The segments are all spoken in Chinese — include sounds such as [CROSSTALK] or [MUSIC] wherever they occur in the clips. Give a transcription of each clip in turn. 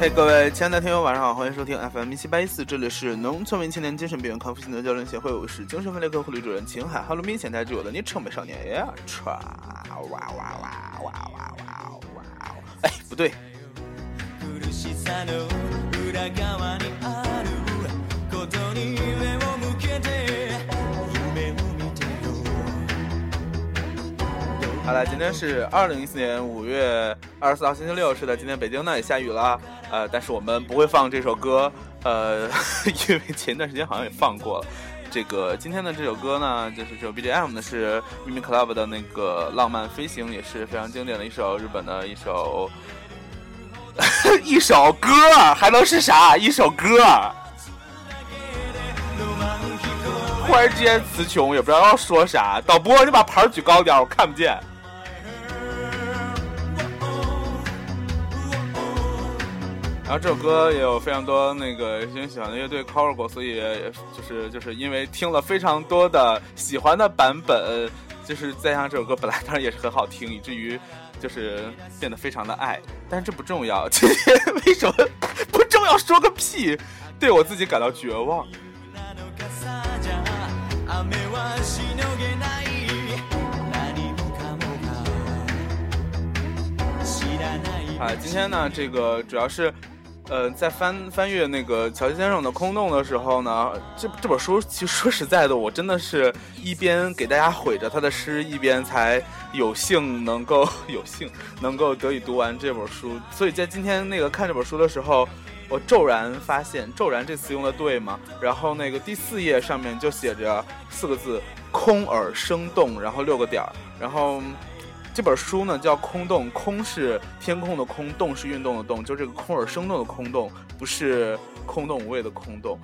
嘿，各位亲爱的听友，晚上好，欢迎收听 FM 一七八一四，这里是农村文青年精神病院康复心得交流协会，我是精神分裂科护理主任秦海。哈喽明显带着我的昵称美少年呀，唰，哇哇哇哇哇哇哇！哎，不对。好了，今天是二零一四年五月二十四号星期六，是的，今天北京呢也下雨了，呃，但是我们不会放这首歌，呃，[LAUGHS] 因为前段时间好像也放过了。这个今天的这首歌呢，就是这首 BGM 呢是 Mimi Club 的那个《浪漫飞行》，也是非常经典的一首日本的一首 [LAUGHS] 一首歌，还能是啥？一首歌。忽然之间词穷，也不知道要说啥。导播，你把牌举高点，我看不见。然后这首歌也有非常多那个非常喜欢的乐队 cover 过，所以就是就是因为听了非常多的喜欢的版本，就是再加上这首歌本来当然也是很好听，以至于就是变得非常的爱。但是这不重要，今天为什么不重要？说个屁！对我自己感到绝望。啊，[LAUGHS] 今天呢，这个主要是。呃，在翻翻阅那个乔先生的《空洞》的时候呢，这这本书其实说实在的，我真的是一边给大家毁着他的诗，一边才有幸能够 [LAUGHS] 有幸能够得以读完这本书。所以在今天那个看这本书的时候，我骤然发现“骤然”这词用的对吗？然后那个第四页上面就写着四个字“空而生动”，然后六个点儿，然后。这本书呢叫《空洞》，空是天空的空，洞是运动的动，就这个空而生动的空洞，不是空洞无味的空洞。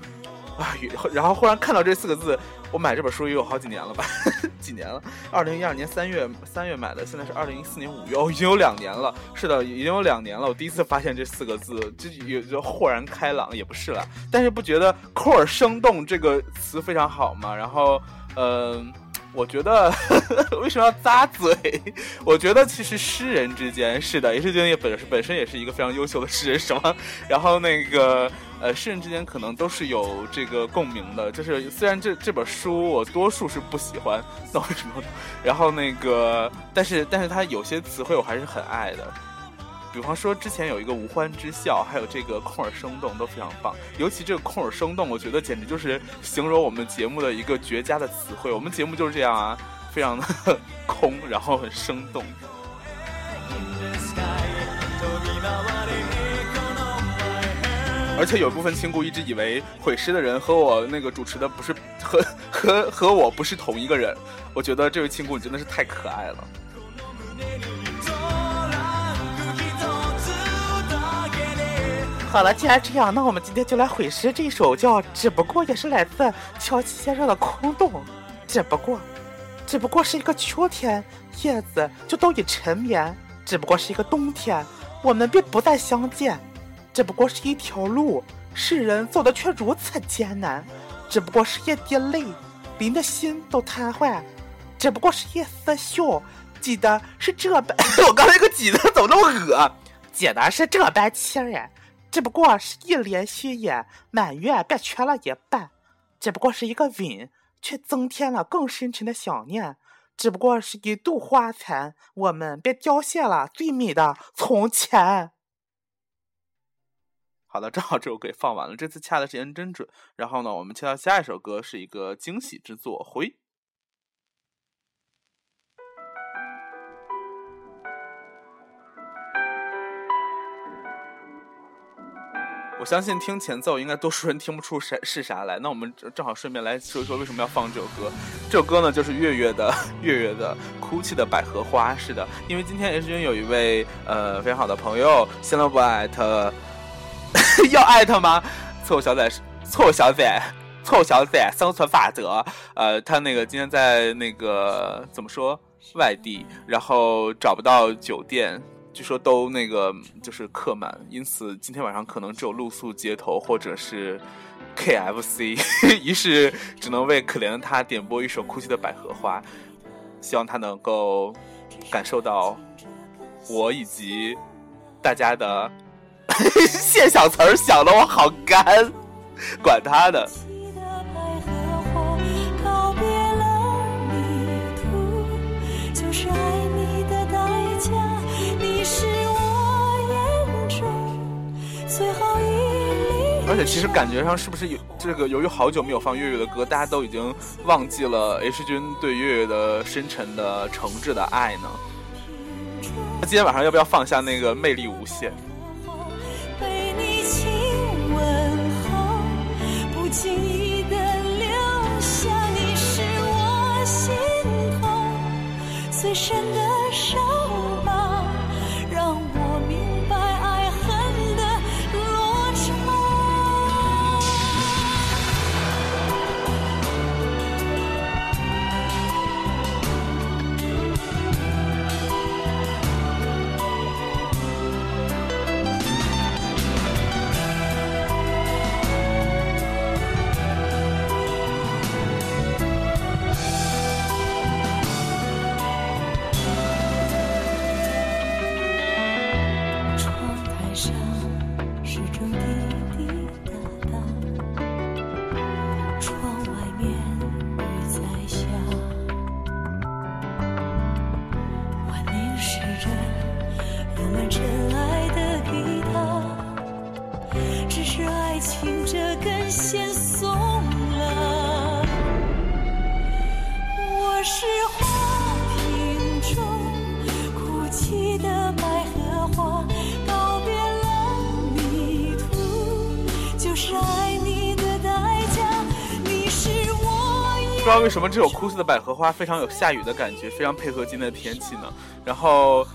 啊，然后忽然看到这四个字，我买这本书也有好几年了吧？[LAUGHS] 几年了？二零一二年三月三月买的，现在是二零一四年五月，哦，已经有两年了。是的，已经有两年了。我第一次发现这四个字，就有就豁然开朗，也不是了。但是不觉得“空而生动”这个词非常好吗？然后，嗯。我觉得 [LAUGHS] 为什么要咂嘴？[LAUGHS] 我觉得其实诗人之间是的，也是觉得本本身也是一个非常优秀的诗人，什么？[LAUGHS] 然后那个呃，诗人之间可能都是有这个共鸣的。就是虽然这这本书我多数是不喜欢，那为什么？然后那个，但是但是它有些词汇我还是很爱的。比方说，之前有一个无欢之笑，还有这个空耳生动都非常棒。尤其这个空耳生动，我觉得简直就是形容我们节目的一个绝佳的词汇。我们节目就是这样啊，非常的 [LAUGHS] 空，然后很生动。而且有部分亲故一直以为毁尸的人和我那个主持的不是和 [LAUGHS] 和和我不是同一个人。我觉得这位亲故你真的是太可爱了。好了，既然这样，那我们今天就来毁尸这首叫《只不过》，也是来自乔七先生的《空洞》。只不过，只不过是一个秋天，叶子就都已沉眠；只不过是一个冬天，我们便不再相见；只不过是一条路，世人走的却如此艰难；只不过是一滴泪，淋的心都瘫痪；只不过是一丝笑，记得是这般。[LAUGHS] 我刚才个记得怎么那么恶？挤的是这般气人。只不过是一帘虚掩，满月便缺了一半；只不过是一个吻，却增添了更深沉的想念；只不过是一度花残，我们便凋谢了最美的从前。好的，正好这首歌也放完了，这次掐的时间真准。然后呢，我们切到下一首歌，是一个惊喜之作，回。相信听前奏，应该多数人听不出啥是啥来。那我们正好顺便来说一说为什么要放这首歌。这首歌呢，就是月月的月月的哭泣的百合花。是的，因为今天 H 君有一位呃非常好的朋友，现在不艾特，要艾特吗？错误小仔，错误小仔，错误小崽，生存法则。呃，他那个今天在那个怎么说外地，然后找不到酒店。据说都那个就是客满，因此今天晚上可能只有露宿街头或者是 KFC，[LAUGHS] 于是只能为可怜的他点播一首哭泣的百合花，希望他能够感受到我以及大家的 [LAUGHS] 现小词儿想的我好干，管他的。而且其实感觉上是不是有这个？由于好久没有放月月的歌，大家都已经忘记了 H 君对月月的深沉的诚挚的爱呢。那今天晚上要不要放下那个魅力无限？drinking. 不知道为什么这首哭泣的百合花非常有下雨的感觉，非常配合今天的天气呢。然后，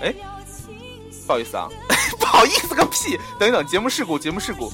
哎，不好意思啊，[LAUGHS] 不好意思个屁！等一等，节目事故，节目事故。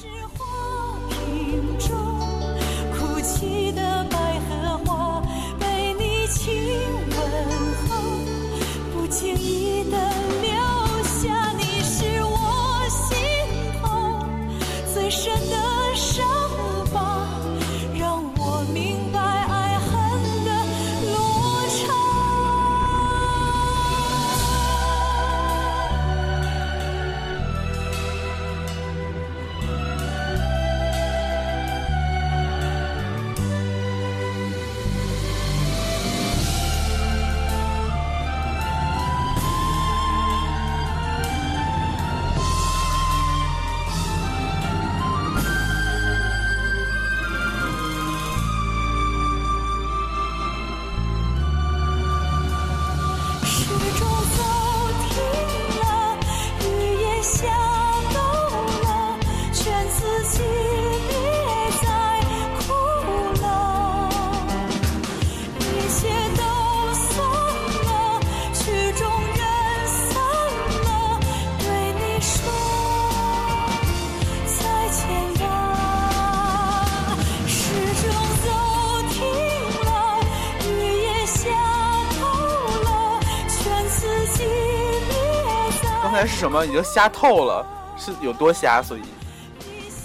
是什么？已经瞎透了，是有多瞎？所以，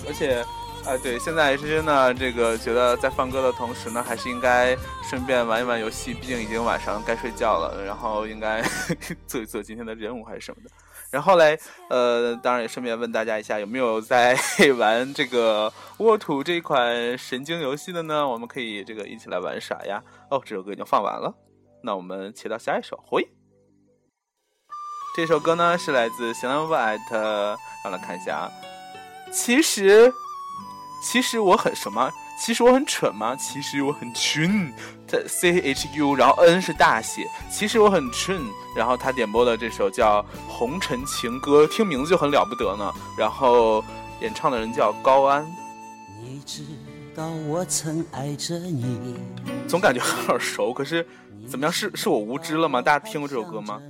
而且，啊，对，现在 H 君呢，这个觉得在放歌的同时呢，还是应该顺便玩一玩游戏，毕竟已经晚上该睡觉了，然后应该 [LAUGHS] 做一做今天的任务还是什么的。然后嘞，呃，当然也顺便问大家一下，有没有在玩这个沃土这一款神经游戏的呢？我们可以这个一起来玩耍呀。哦，这首歌已经放完了，那我们切到下一首，回。这首歌呢是来自新浪 white，让来看一下啊。其实，其实我很什么？其实我很蠢吗？其实我很蠢。他 C H U，然后 N 是大写。其实我很蠢。然后他点播的这首叫《红尘情歌》，听名字就很了不得呢。然后演唱的人叫高安。你知道我曾爱着你。总感觉很耳熟，可是怎么样？是是我无知了吗？大家听过这首歌吗？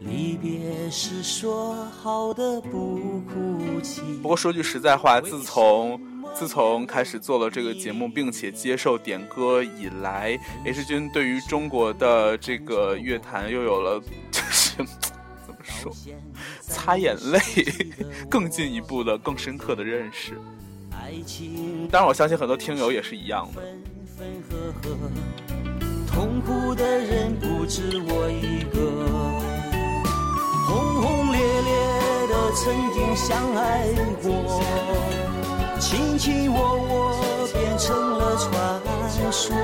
离别时说好的不哭泣。不过说句实在话，自从自从开始做了这个节目，并且接受点歌以来，H 君对于中国的这个乐坛又有了 [LAUGHS] 就是怎么说，擦眼泪 [LAUGHS] 更进一步的、更深刻的认识。当然，我相信很多听友也是一样的。痛苦的人不止我一曾经相爱过，卿卿我我变成了传说。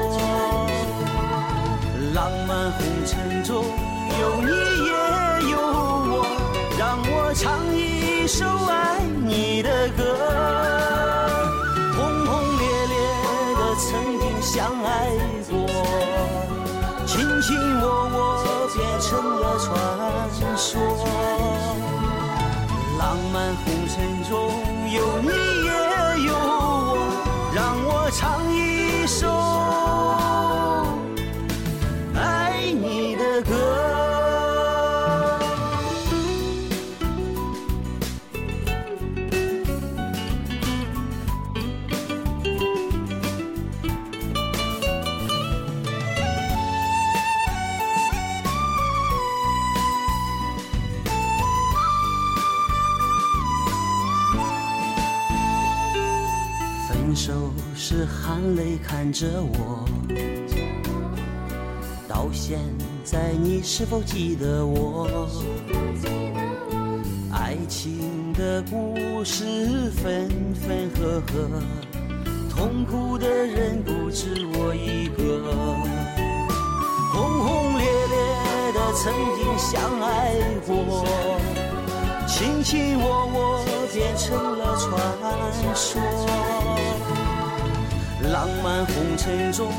浪漫红尘中有你也有我，让我唱一首爱你的歌。轰轰烈烈的曾经相爱过，卿卿我我变成了传说。浪漫红尘中有你。手是含泪看着我，到现在你是否记得我？爱情的故事分分合合，痛苦的人不止我一个。轰轰烈烈的曾经相爱过，卿卿我我变成了传说。浪漫红尘中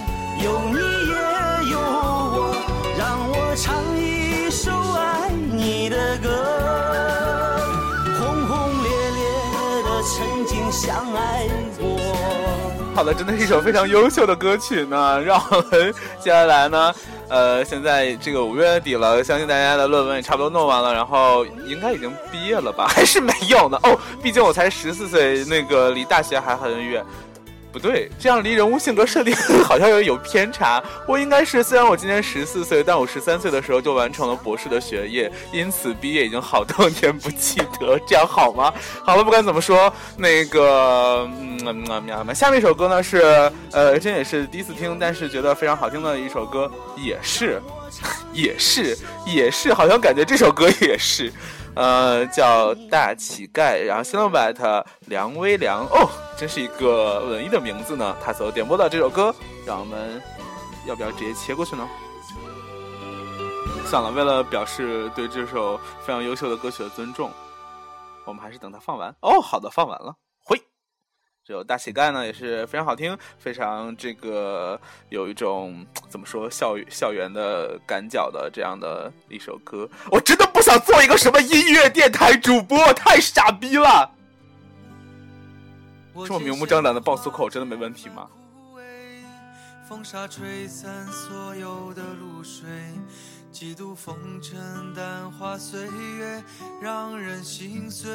有你也有我，让我唱一首爱你的歌。轰轰烈烈的曾经相爱过。好的，真的是一首非常优秀的歌曲呢。让我们接下来呢，呃，现在这个五月底了，相信大家的论文也差不多弄完了，然后应该已经毕业了吧？[LAUGHS] 还是没有呢？哦，毕竟我才十四岁，那个离大学还很远。不对，这样离人物性格设定 [LAUGHS] 好像有有偏差。我应该是，虽然我今年十四岁，但我十三岁的时候就完成了博士的学业，因此毕业已经好多年不记得，这样好吗？好了，不管怎么说，那个，嗯，嗯，下面一首歌呢是，呃，这也是第一次听，但是觉得非常好听的一首歌，也是，[LAUGHS] 也是，也是，好像感觉这首歌也是。呃，叫大乞丐，然后 s n o w b a t 梁微凉哦，真是一个文艺的名字呢。他所点播的这首歌，让我们要不要直接切过去呢？算了，为了表示对这首非常优秀的歌曲的尊重，我们还是等它放完。哦，好的，放完了。回这首大乞丐呢也是非常好听，非常这个有一种怎么说校校园的赶脚的这样的一首歌。我真的不想做一个什么音乐电台主播，太傻逼了。这么明目张胆的爆粗口，真的没问题吗？风沙吹散所有的露水，几度风尘淡化岁月，让人心碎。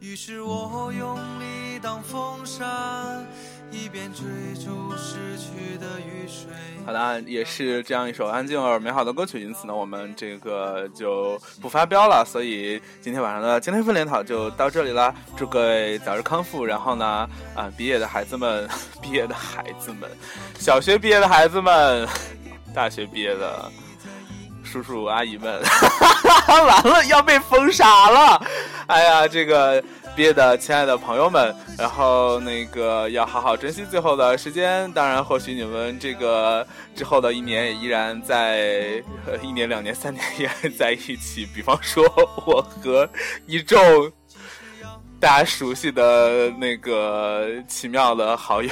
于是我用力挡风沙，一边追逐逝去的雨水。好的，也是这样一首安静而美好的歌曲，因此呢，我们这个就不发飙了。所以今天晚上的今天分联讨就到这里啦，祝各位早日康复。然后呢，啊，毕业的孩子们，毕业的孩子们，小学毕业的孩子们，大学毕业的。叔叔阿姨们，[LAUGHS] 完了要被封杀了！哎呀，这个毕业的亲爱的朋友们，然后那个要好好珍惜最后的时间。当然，或许你们这个之后的一年也依然在，一年、两年、三年依然在一起。比方说，我和一众大家熟悉的那个奇妙的好友。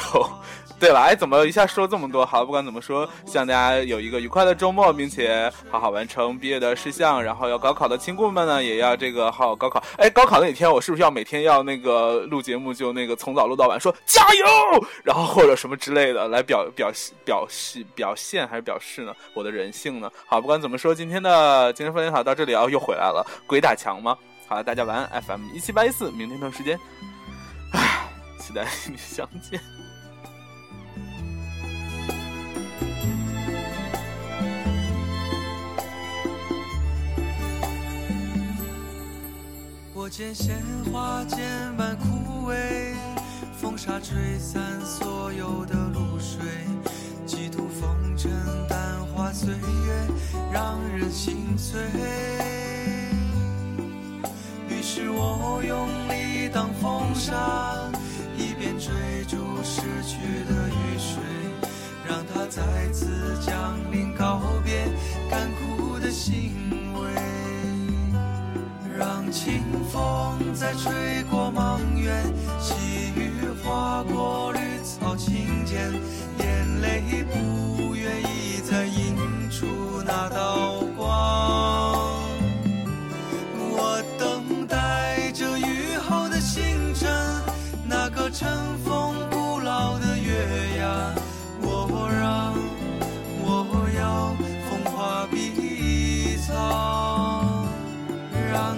[LAUGHS] 对了，哎，怎么一下说这么多？好，不管怎么说，希望大家有一个愉快的周末，并且好好完成毕业的事项。然后要高考的亲故们呢，也要这个好好高考。哎，高考那天，我是不是要每天要那个录节目，就那个从早录到晚，说加油，然后或者什么之类的，来表表表示表现还是表示呢？我的人性呢？好，不管怎么说，今天的精神分裂好到这里啊，又回来了，鬼打墙吗？好了，大家晚安，FM 一七八一四，明天同时间，唉，期待与你相见。见鲜花渐般枯萎，风沙吹散所有的露水，几度风尘淡化岁月，让人心碎。于是我用力挡风沙，一边追逐逝去的雨水，让它再次降临，清风在吹过梦远，细雨划过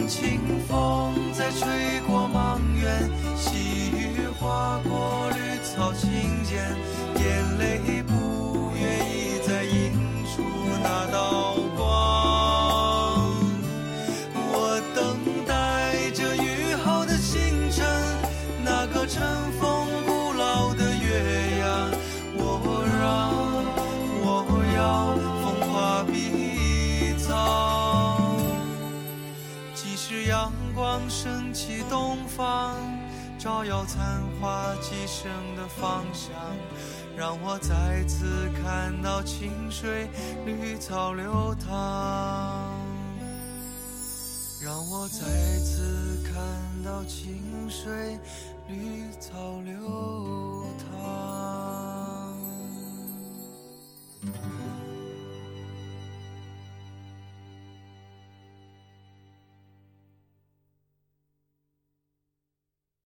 清风在吹过莽原，细雨划过绿草青涧，眼泪升起东方，照耀残花寄生的方向，让我再次看到清水绿草流淌。让我再次看到清水绿草流淌